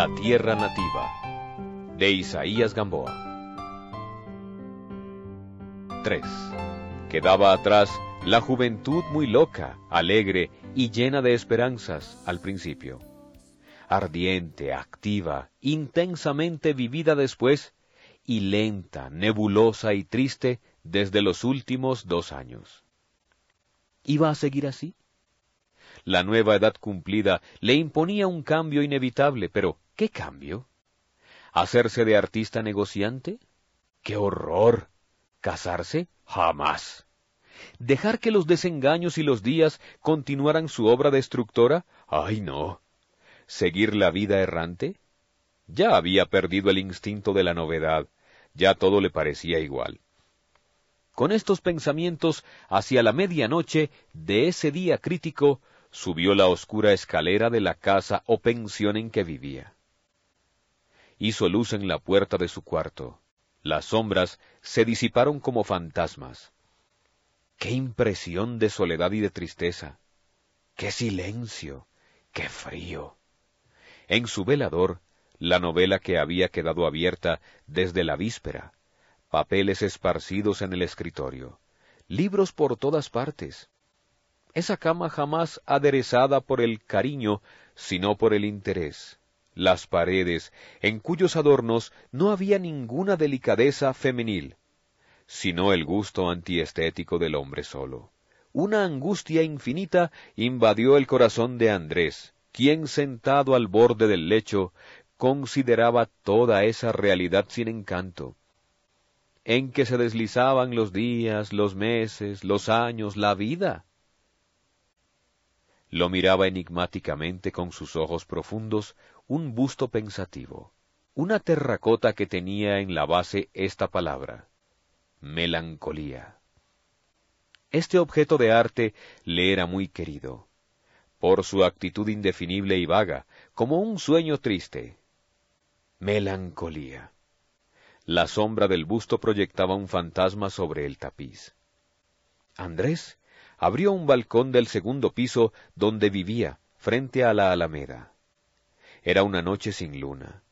La Tierra Nativa, de Isaías Gamboa. 3. Quedaba atrás la juventud muy loca, alegre y llena de esperanzas al principio. Ardiente, activa, intensamente vivida después, y lenta, nebulosa y triste desde los últimos dos años. ¿Iba a seguir así? La nueva edad cumplida le imponía un cambio inevitable, pero ¿qué cambio? ¿Hacerse de artista negociante? ¡Qué horror! ¿Casarse? Jamás. ¿Dejar que los desengaños y los días continuaran su obra destructora? ¡Ay, no! ¿Seguir la vida errante? Ya había perdido el instinto de la novedad, ya todo le parecía igual. Con estos pensamientos, hacia la medianoche de ese día crítico, subió la oscura escalera de la casa o pensión en que vivía. Hizo luz en la puerta de su cuarto. Las sombras se disiparon como fantasmas. ¡Qué impresión de soledad y de tristeza! ¡Qué silencio! ¡Qué frío! En su velador, la novela que había quedado abierta desde la víspera, papeles esparcidos en el escritorio, libros por todas partes, esa cama jamás aderezada por el cariño, sino por el interés. Las paredes, en cuyos adornos no había ninguna delicadeza femenil, sino el gusto antiestético del hombre solo. Una angustia infinita invadió el corazón de Andrés, quien sentado al borde del lecho consideraba toda esa realidad sin encanto, en que se deslizaban los días, los meses, los años, la vida. Lo miraba enigmáticamente con sus ojos profundos un busto pensativo, una terracota que tenía en la base esta palabra, melancolía. Este objeto de arte le era muy querido, por su actitud indefinible y vaga, como un sueño triste. Melancolía. La sombra del busto proyectaba un fantasma sobre el tapiz. Andrés abrió un balcón del segundo piso donde vivía, frente a la alameda. Era una noche sin luna,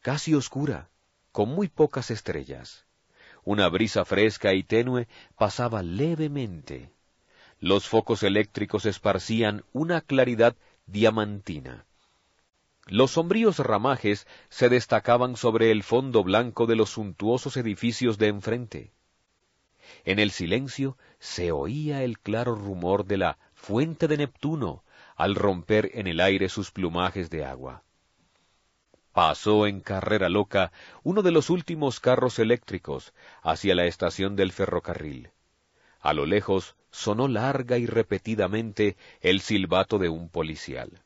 casi oscura, con muy pocas estrellas. Una brisa fresca y tenue pasaba levemente. Los focos eléctricos esparcían una claridad diamantina. Los sombríos ramajes se destacaban sobre el fondo blanco de los suntuosos edificios de enfrente. En el silencio se oía el claro rumor de la fuente de Neptuno al romper en el aire sus plumajes de agua. Pasó en carrera loca uno de los últimos carros eléctricos hacia la estación del ferrocarril. A lo lejos sonó larga y repetidamente el silbato de un policial.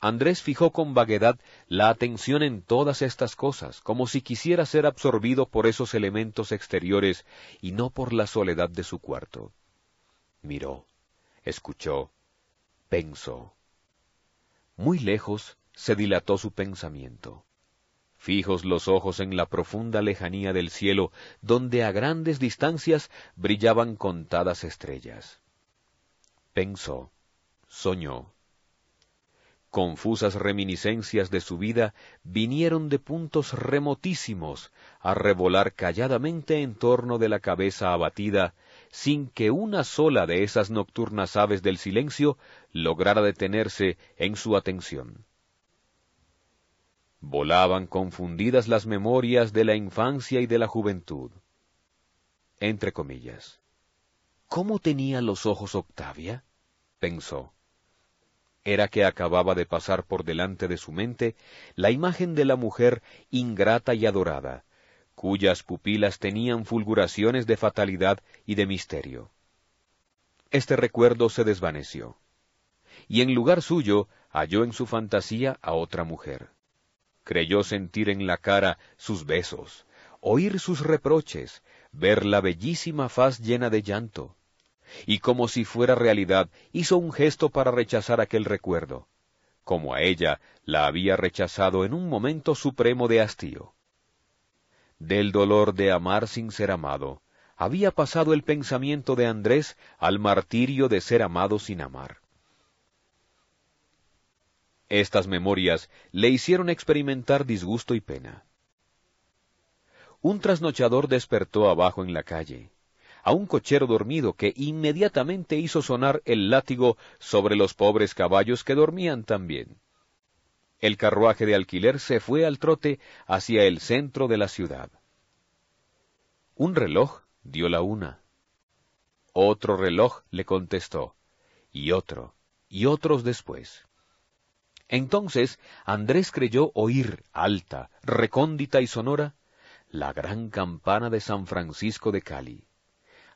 Andrés fijó con vaguedad la atención en todas estas cosas, como si quisiera ser absorbido por esos elementos exteriores y no por la soledad de su cuarto. Miró, escuchó, pensó. Muy lejos se dilató su pensamiento. Fijos los ojos en la profunda lejanía del cielo, donde a grandes distancias brillaban contadas estrellas. Pensó, soñó, confusas reminiscencias de su vida vinieron de puntos remotísimos a revolar calladamente en torno de la cabeza abatida, sin que una sola de esas nocturnas aves del silencio lograra detenerse en su atención. Volaban confundidas las memorias de la infancia y de la juventud. Entre comillas. ¿Cómo tenía los ojos Octavia? pensó era que acababa de pasar por delante de su mente la imagen de la mujer ingrata y adorada, cuyas pupilas tenían fulguraciones de fatalidad y de misterio. Este recuerdo se desvaneció, y en lugar suyo halló en su fantasía a otra mujer. Creyó sentir en la cara sus besos, oír sus reproches, ver la bellísima faz llena de llanto, y como si fuera realidad hizo un gesto para rechazar aquel recuerdo, como a ella la había rechazado en un momento supremo de hastío. Del dolor de amar sin ser amado, había pasado el pensamiento de Andrés al martirio de ser amado sin amar. Estas memorias le hicieron experimentar disgusto y pena. Un trasnochador despertó abajo en la calle a un cochero dormido que inmediatamente hizo sonar el látigo sobre los pobres caballos que dormían también. El carruaje de alquiler se fue al trote hacia el centro de la ciudad. Un reloj dio la una. Otro reloj le contestó, y otro, y otros después. Entonces Andrés creyó oír, alta, recóndita y sonora, la gran campana de San Francisco de Cali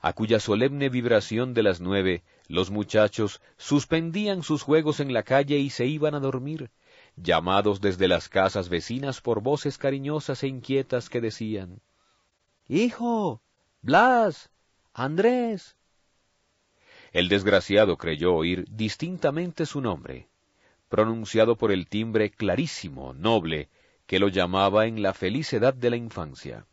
a cuya solemne vibración de las nueve los muchachos suspendían sus juegos en la calle y se iban a dormir, llamados desde las casas vecinas por voces cariñosas e inquietas que decían Hijo. Blas. Andrés. El desgraciado creyó oír distintamente su nombre, pronunciado por el timbre clarísimo, noble, que lo llamaba en la feliz edad de la infancia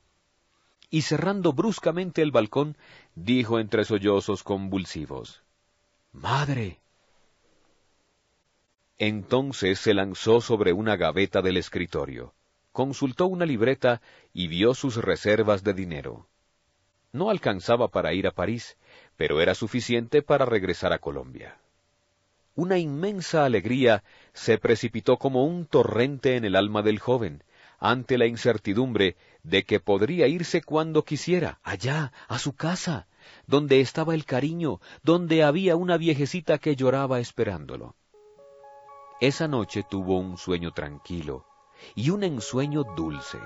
y cerrando bruscamente el balcón, dijo entre sollozos convulsivos, Madre. Entonces se lanzó sobre una gaveta del escritorio, consultó una libreta y vio sus reservas de dinero. No alcanzaba para ir a París, pero era suficiente para regresar a Colombia. Una inmensa alegría se precipitó como un torrente en el alma del joven, ante la incertidumbre de que podría irse cuando quisiera, allá, a su casa, donde estaba el cariño, donde había una viejecita que lloraba esperándolo. Esa noche tuvo un sueño tranquilo y un ensueño dulce.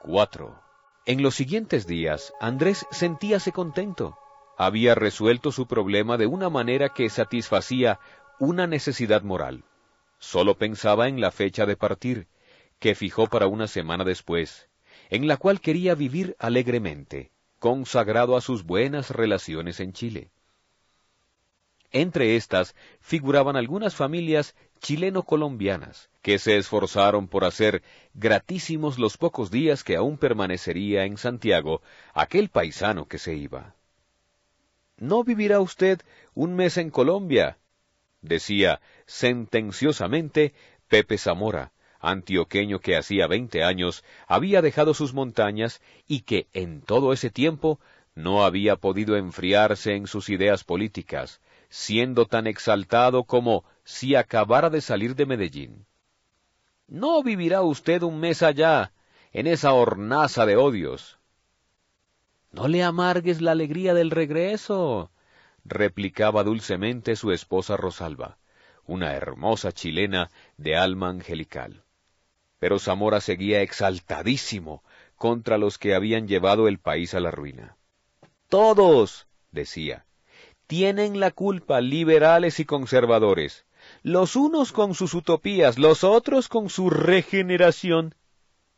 Cuatro. En los siguientes días, Andrés sentíase contento. Había resuelto su problema de una manera que satisfacía una necesidad moral. Solo pensaba en la fecha de partir, que fijó para una semana después, en la cual quería vivir alegremente, consagrado a sus buenas relaciones en Chile. Entre estas figuraban algunas familias chileno-colombianas, que se esforzaron por hacer gratísimos los pocos días que aún permanecería en Santiago aquel paisano que se iba. ¿No vivirá usted un mes en Colombia? decía sentenciosamente Pepe Zamora, antioqueño que hacía veinte años había dejado sus montañas y que en todo ese tiempo no había podido enfriarse en sus ideas políticas, siendo tan exaltado como si acabara de salir de Medellín. No vivirá usted un mes allá, en esa hornaza de odios. No le amargues la alegría del regreso, replicaba dulcemente su esposa Rosalba, una hermosa chilena de alma angelical. Pero Zamora seguía exaltadísimo contra los que habían llevado el país a la ruina. Todos, decía, tienen la culpa liberales y conservadores, los unos con sus utopías, los otros con su regeneración.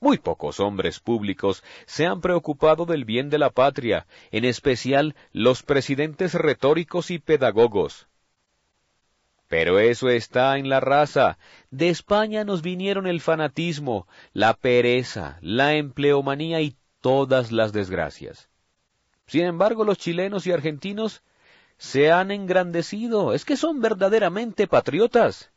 Muy pocos hombres públicos se han preocupado del bien de la patria, en especial los presidentes retóricos y pedagogos. Pero eso está en la raza. De España nos vinieron el fanatismo, la pereza, la empleomanía y todas las desgracias. Sin embargo, los chilenos y argentinos se han engrandecido, es que son verdaderamente patriotas.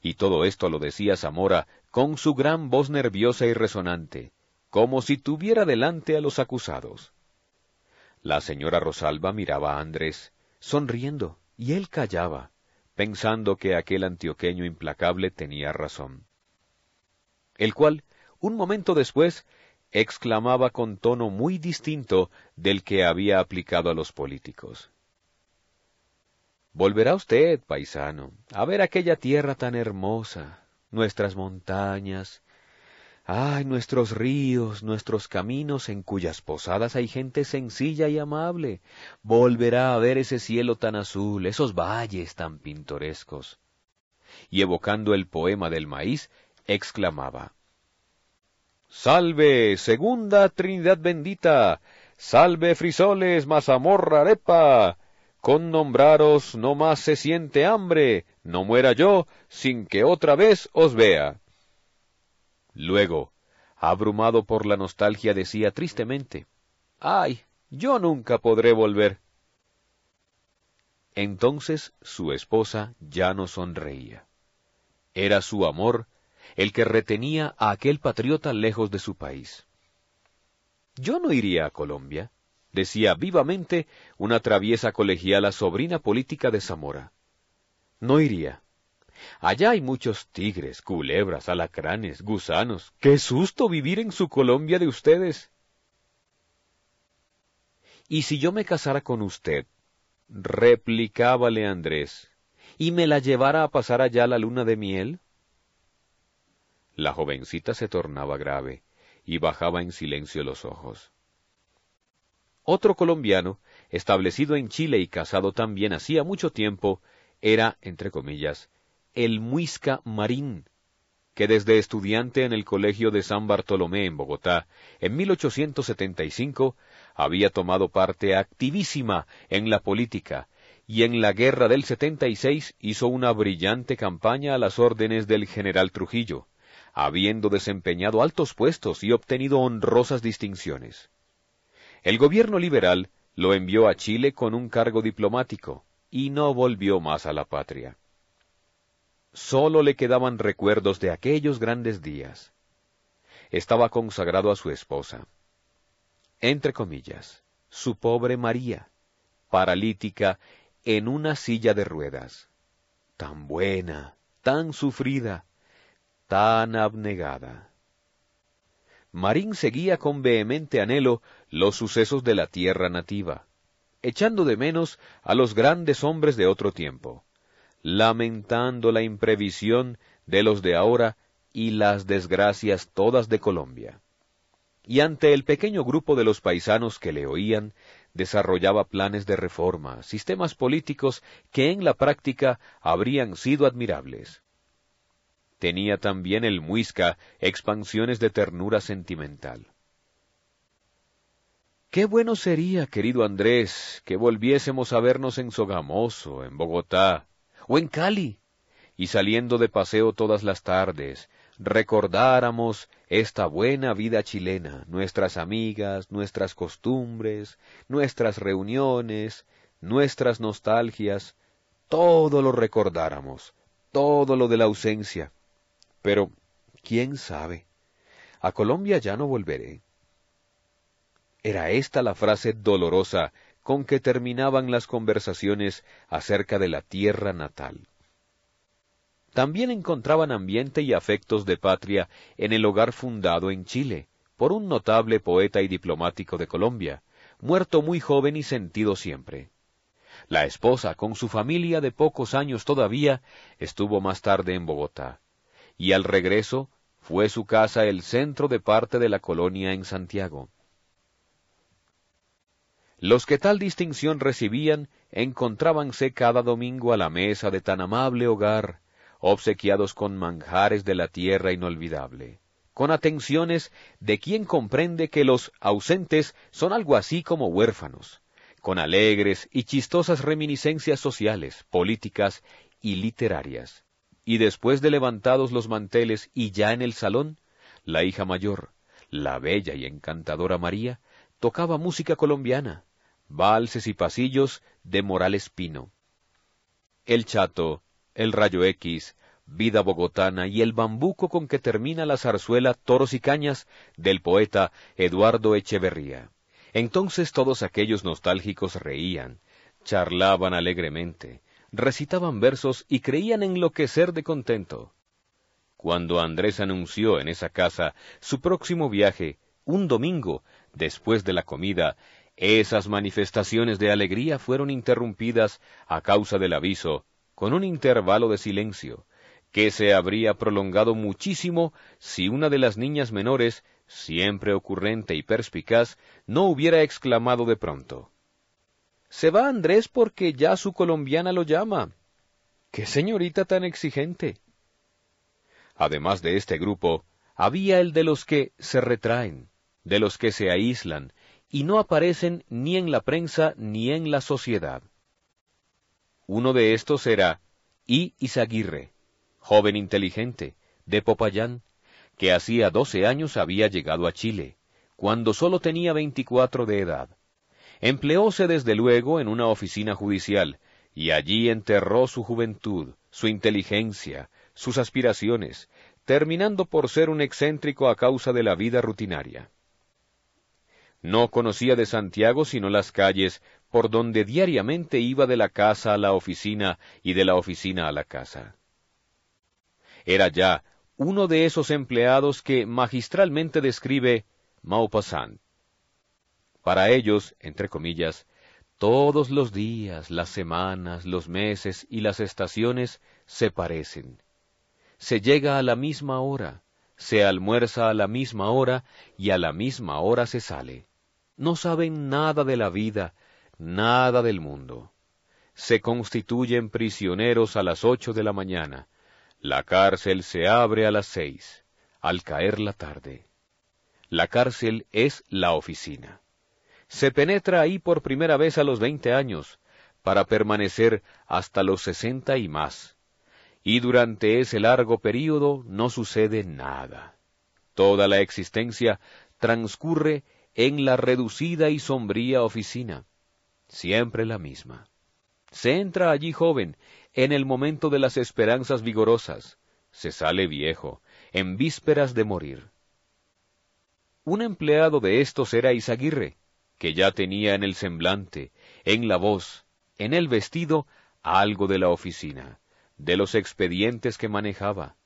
Y todo esto lo decía Zamora con su gran voz nerviosa y resonante, como si tuviera delante a los acusados. La señora Rosalba miraba a Andrés, sonriendo, y él callaba, pensando que aquel antioqueño implacable tenía razón. El cual, un momento después, exclamaba con tono muy distinto del que había aplicado a los políticos. Volverá usted, paisano, a ver aquella tierra tan hermosa, nuestras montañas, ay, nuestros ríos, nuestros caminos en cuyas posadas hay gente sencilla y amable. Volverá a ver ese cielo tan azul, esos valles tan pintorescos. Y evocando el poema del maíz, exclamaba, Salve, segunda Trinidad bendita, salve frisoles, mazamorra, arepa, con nombraros no más se siente hambre, no muera yo sin que otra vez os vea. Luego, abrumado por la nostalgia, decía tristemente, ¡Ay! Yo nunca podré volver. Entonces su esposa ya no sonreía. Era su amor el que retenía a aquel patriota lejos de su país. Yo no iría a Colombia, decía vivamente una traviesa colegiala sobrina política de Zamora. No iría. Allá hay muchos tigres, culebras, alacranes, gusanos. ¡Qué susto vivir en su Colombia de ustedes! ¿Y si yo me casara con usted? replicábale Andrés, y me la llevara a pasar allá la luna de miel? La jovencita se tornaba grave y bajaba en silencio los ojos. Otro colombiano, establecido en Chile y casado también hacía mucho tiempo, era, entre comillas, el Muisca Marín, que desde estudiante en el Colegio de San Bartolomé en Bogotá, en 1875, había tomado parte activísima en la política y en la guerra del 76 hizo una brillante campaña a las órdenes del general Trujillo, habiendo desempeñado altos puestos y obtenido honrosas distinciones. El gobierno liberal lo envió a Chile con un cargo diplomático y no volvió más a la patria. Sólo le quedaban recuerdos de aquellos grandes días. Estaba consagrado a su esposa. Entre comillas, su pobre María, paralítica en una silla de ruedas. Tan buena, tan sufrida, tan abnegada. Marín seguía con vehemente anhelo los sucesos de la tierra nativa, echando de menos a los grandes hombres de otro tiempo lamentando la imprevisión de los de ahora y las desgracias todas de Colombia. Y ante el pequeño grupo de los paisanos que le oían, desarrollaba planes de reforma, sistemas políticos que en la práctica habrían sido admirables. Tenía también el muisca expansiones de ternura sentimental. Qué bueno sería, querido Andrés, que volviésemos a vernos en Sogamoso, en Bogotá, o en Cali, y saliendo de paseo todas las tardes, recordáramos esta buena vida chilena, nuestras amigas, nuestras costumbres, nuestras reuniones, nuestras nostalgias, todo lo recordáramos, todo lo de la ausencia. Pero, ¿quién sabe? A Colombia ya no volveré. Era esta la frase dolorosa con que terminaban las conversaciones acerca de la tierra natal. También encontraban ambiente y afectos de patria en el hogar fundado en Chile por un notable poeta y diplomático de Colombia, muerto muy joven y sentido siempre. La esposa, con su familia de pocos años todavía, estuvo más tarde en Bogotá, y al regreso fue su casa el centro de parte de la colonia en Santiago. Los que tal distinción recibían encontrábanse cada domingo a la mesa de tan amable hogar, obsequiados con manjares de la tierra inolvidable, con atenciones de quien comprende que los ausentes son algo así como huérfanos, con alegres y chistosas reminiscencias sociales, políticas y literarias. Y después de levantados los manteles y ya en el salón, la hija mayor, la bella y encantadora María, tocaba música colombiana, valses y pasillos de Morales Pino. El chato, el rayo X, vida bogotana y el bambuco con que termina la zarzuela Toros y Cañas del poeta Eduardo Echeverría. Entonces todos aquellos nostálgicos reían, charlaban alegremente, recitaban versos y creían enloquecer de contento. Cuando Andrés anunció en esa casa su próximo viaje, un domingo, después de la comida, esas manifestaciones de alegría fueron interrumpidas a causa del aviso, con un intervalo de silencio, que se habría prolongado muchísimo si una de las niñas menores, siempre ocurrente y perspicaz, no hubiera exclamado de pronto. Se va Andrés porque ya su colombiana lo llama. ¡Qué señorita tan exigente! Además de este grupo, había el de los que se retraen, de los que se aíslan, y no aparecen ni en la prensa ni en la sociedad. Uno de estos era I. Izaguirre, joven inteligente, de Popayán, que hacía doce años había llegado a Chile, cuando sólo tenía veinticuatro de edad. Empleóse desde luego en una oficina judicial, y allí enterró su juventud, su inteligencia, sus aspiraciones, terminando por ser un excéntrico a causa de la vida rutinaria. No conocía de Santiago sino las calles por donde diariamente iba de la casa a la oficina y de la oficina a la casa. Era ya uno de esos empleados que magistralmente describe Maupassant. Para ellos, entre comillas, todos los días, las semanas, los meses y las estaciones se parecen. Se llega a la misma hora, se almuerza a la misma hora y a la misma hora se sale. No saben nada de la vida, nada del mundo. Se constituyen prisioneros a las ocho de la mañana. La cárcel se abre a las seis, al caer la tarde. La cárcel es la oficina. Se penetra ahí por primera vez a los veinte años, para permanecer hasta los sesenta y más. Y durante ese largo período no sucede nada. Toda la existencia transcurre en la reducida y sombría oficina, siempre la misma. Se entra allí joven, en el momento de las esperanzas vigorosas, se sale viejo, en vísperas de morir. Un empleado de estos era Isaguirre, que ya tenía en el semblante, en la voz, en el vestido, algo de la oficina, de los expedientes que manejaba.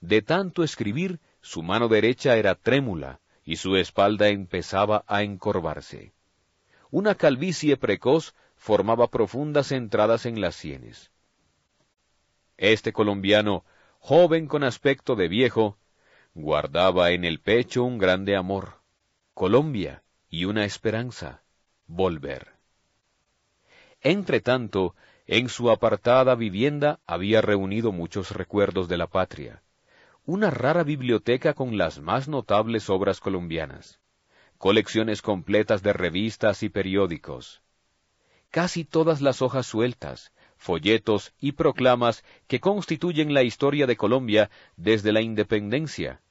De tanto escribir, su mano derecha era trémula y su espalda empezaba a encorvarse. Una calvicie precoz formaba profundas entradas en las sienes. Este colombiano, joven con aspecto de viejo, guardaba en el pecho un grande amor, Colombia, y una esperanza, volver. Entretanto, en su apartada vivienda había reunido muchos recuerdos de la patria, una rara biblioteca con las más notables obras colombianas, colecciones completas de revistas y periódicos, casi todas las hojas sueltas, folletos y proclamas que constituyen la historia de Colombia desde la independencia,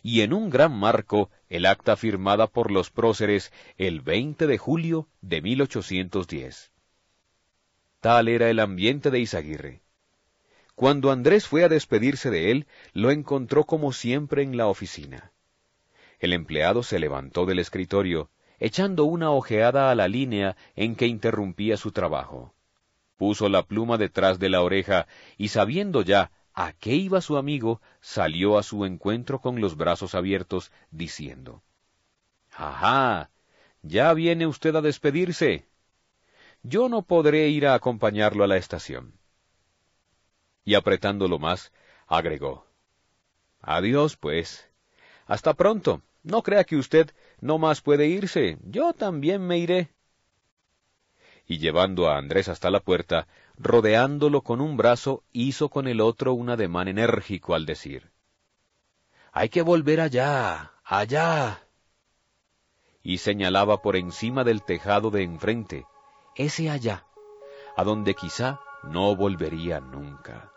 y en un gran marco el acta firmada por los próceres el 20 de julio de 1810. Tal era el ambiente de Izaguirre. Cuando Andrés fue a despedirse de él, lo encontró como siempre en la oficina. El empleado se levantó del escritorio, echando una ojeada a la línea en que interrumpía su trabajo. Puso la pluma detrás de la oreja y sabiendo ya a qué iba su amigo, salió a su encuentro con los brazos abiertos, diciendo, Ajá, ya viene usted a despedirse. Yo no podré ir a acompañarlo a la estación. Y apretándolo más, agregó, Adiós, pues. Hasta pronto. No crea que usted no más puede irse. Yo también me iré. Y llevando a Andrés hasta la puerta, rodeándolo con un brazo, hizo con el otro un ademán enérgico al decir, Hay que volver allá, allá. Y señalaba por encima del tejado de enfrente, ese allá, a donde quizá no volvería nunca.